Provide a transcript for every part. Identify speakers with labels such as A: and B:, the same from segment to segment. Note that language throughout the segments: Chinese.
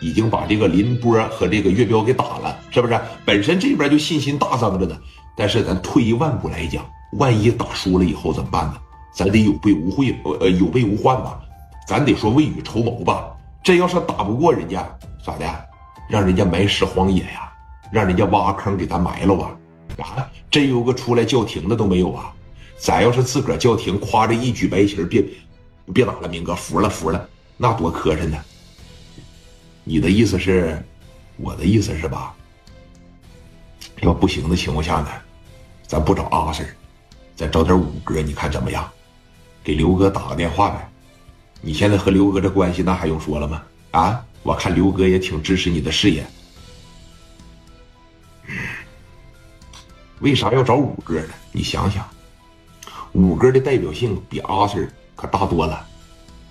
A: 已经把这个林波和这个岳彪给打了，是不是？本身这边就信心大增着呢。但是咱退一万步来讲，万一打输了以后怎么办呢？咱得有备无患，呃呃，有备无患吧？咱得说未雨绸缪吧？这要是打不过人家，咋的？让人家埋尸荒野呀？让人家挖坑给咱埋了啊？啊，真有个出来叫停的都没有啊？咱要是自个儿叫停，夸着一举白旗，别别打了，明哥服了服了，那多磕碜呢！你的意思是，我的意思是吧？要不行的情况下呢，咱不找阿 Sir，咱找点五哥，你看怎么样？给刘哥打个电话呗。你现在和刘哥这关系，那还用说了吗？啊，我看刘哥也挺支持你的事业。为啥要找五哥呢？你想想，五哥的代表性比阿 Sir 可大多了。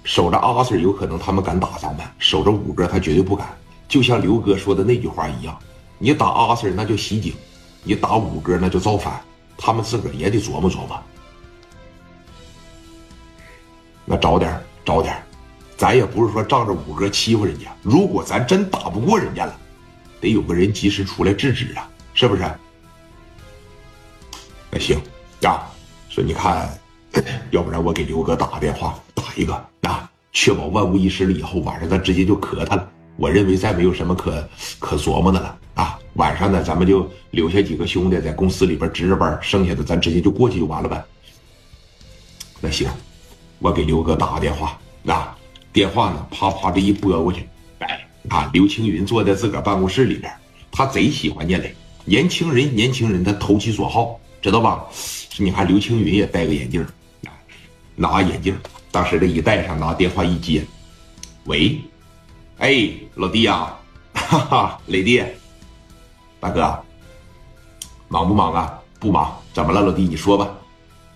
A: 守着阿 Sir 有可能他们敢打咱们，守着五哥他绝对不敢。就像刘哥说的那句话一样，你打阿 Sir 那就袭警，你打五哥那就造反，他们自个儿也得琢磨琢磨。那找点找点咱也不是说仗着五哥欺负人家。如果咱真打不过人家了，得有个人及时出来制止啊，是不是？那行啊，说你看，要不然我给刘哥打个电话，一个啊，确保万无一失了以后，晚上咱直接就磕他了。我认为再没有什么可可琢磨的了啊。晚上呢，咱们就留下几个兄弟在公司里边值着班，剩下的咱直接就过去就完了呗。那行，我给刘哥打个电话啊，电话呢，啪啪这一拨过去，哎，啊，刘青云坐在自个儿办公室里边，他贼喜欢聂磊，年轻人，年轻人，他投其所好。知道吧？你看刘青云也戴个眼镜，拿眼镜，当时这一戴上，拿电话一接，喂，哎，老弟呀，哈哈，雷弟，大哥，忙不忙啊？不忙，怎么了，老弟？你说吧，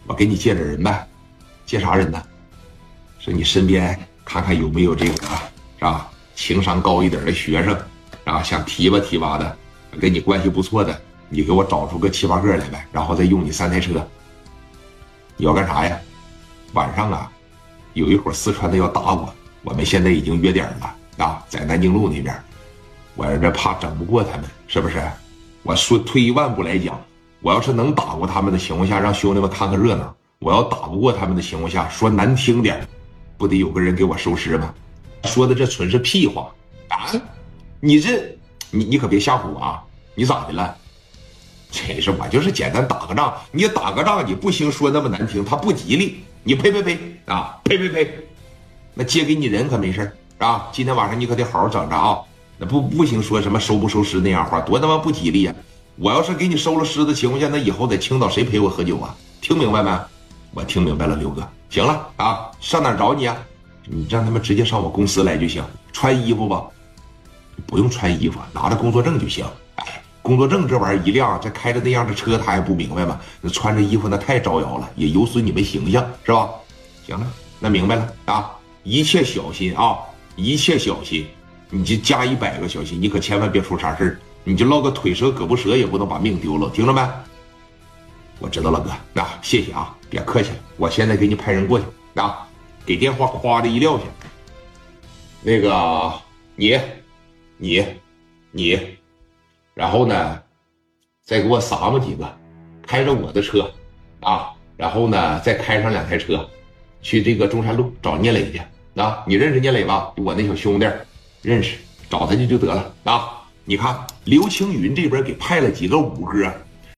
A: 我给你介绍人呗，介啥人呢？说你身边看看有没有这个是吧？情商高一点的学生，啊，想提拔提拔的，跟你关系不错的。你给我找出个七八个来呗，然后再用你三台车。你要干啥呀？晚上啊，有一伙四川的要打我，我们现在已经约点了啊，在南京路那边。我这怕整不过他们，是不是？我说退一万步来讲，我要是能打过他们的情况下，让兄弟们看看热闹；我要打不过他们的情况下，说难听点，不得有个人给我收尸吗？说的这纯是屁话啊！你这，你你可别吓唬我啊！你咋的了？真是我就是简单打个仗，你打个仗你不兴说那么难听，他不吉利。你呸呸呸啊！呸呸呸！那借给你人可没事啊！今天晚上你可得好好整着啊！那不不行说什么收不收尸那样话，多他妈不吉利呀！我要是给你收了尸的情况下，那以后在青岛谁陪我喝酒啊？听明白没？我听明白了，刘哥。行了啊，上哪找你啊？你让他们直接上我公司来就行，穿衣服吧，不用穿衣服，拿着工作证就行。工作证这玩意儿一亮，这开着那样的车，他还不明白吗？那穿着衣服那太招摇了，也有损你们形象，是吧？行了，那明白了啊！一切小心啊！一切小心，你就加一百个小心，你可千万别出啥事你就落个腿折、胳膊折，也不能把命丢了，听着没？我知道了，哥，那谢谢啊，别客气了，我现在给你派人过去啊，给电话夸的一撂下。那个，你，你，你。然后呢，再给我撒么几个，开着我的车，啊，然后呢，再开上两台车，去这个中山路找聂磊去。啊，你认识聂磊吧？我那小兄弟，认识，找他去就得了。啊，你看刘青云这边给派了几个五哥，